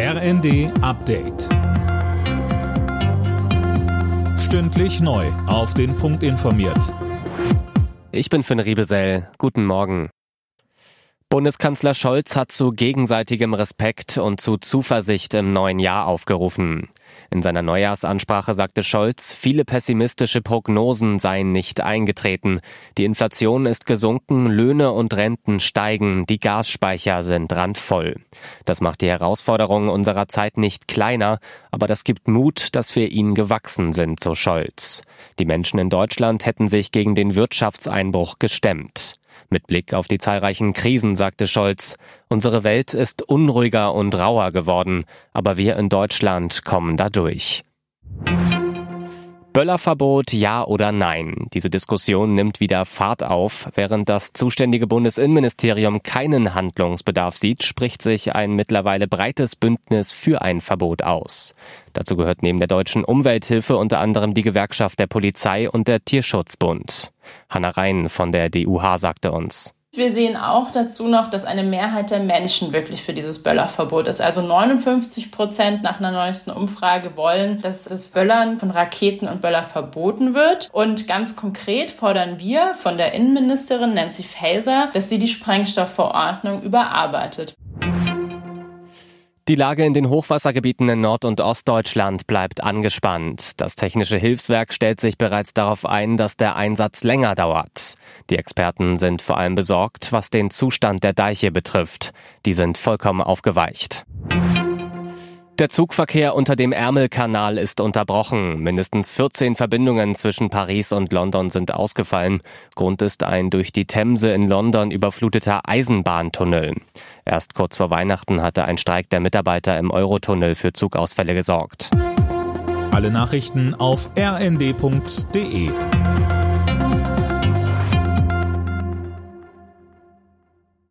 RND Update. Stündlich neu. Auf den Punkt informiert. Ich bin Finn Riebesell. Guten Morgen. Bundeskanzler Scholz hat zu gegenseitigem Respekt und zu Zuversicht im neuen Jahr aufgerufen. In seiner Neujahrsansprache sagte Scholz, viele pessimistische Prognosen seien nicht eingetreten. Die Inflation ist gesunken, Löhne und Renten steigen, die Gasspeicher sind randvoll. Das macht die Herausforderungen unserer Zeit nicht kleiner, aber das gibt Mut, dass wir ihnen gewachsen sind, so Scholz. Die Menschen in Deutschland hätten sich gegen den Wirtschaftseinbruch gestemmt. Mit Blick auf die zahlreichen Krisen sagte Scholz, unsere Welt ist unruhiger und rauer geworden, aber wir in Deutschland kommen dadurch. Böllerverbot ja oder nein? Diese Diskussion nimmt wieder Fahrt auf. Während das zuständige Bundesinnenministerium keinen Handlungsbedarf sieht, spricht sich ein mittlerweile breites Bündnis für ein Verbot aus. Dazu gehört neben der deutschen Umwelthilfe unter anderem die Gewerkschaft der Polizei und der Tierschutzbund. Hanna Rhein von der DUH sagte uns. Wir sehen auch dazu noch, dass eine Mehrheit der Menschen wirklich für dieses Böllerverbot ist. Also 59 Prozent nach einer neuesten Umfrage wollen, dass das Böllern von Raketen und Böller verboten wird. Und ganz konkret fordern wir von der Innenministerin Nancy Faeser, dass sie die Sprengstoffverordnung überarbeitet. Die Lage in den Hochwassergebieten in Nord- und Ostdeutschland bleibt angespannt. Das Technische Hilfswerk stellt sich bereits darauf ein, dass der Einsatz länger dauert. Die Experten sind vor allem besorgt, was den Zustand der Deiche betrifft. Die sind vollkommen aufgeweicht. Der Zugverkehr unter dem Ärmelkanal ist unterbrochen. Mindestens 14 Verbindungen zwischen Paris und London sind ausgefallen. Grund ist ein durch die Themse in London überfluteter Eisenbahntunnel. Erst kurz vor Weihnachten hatte ein Streik der Mitarbeiter im Eurotunnel für Zugausfälle gesorgt. Alle Nachrichten auf rnd.de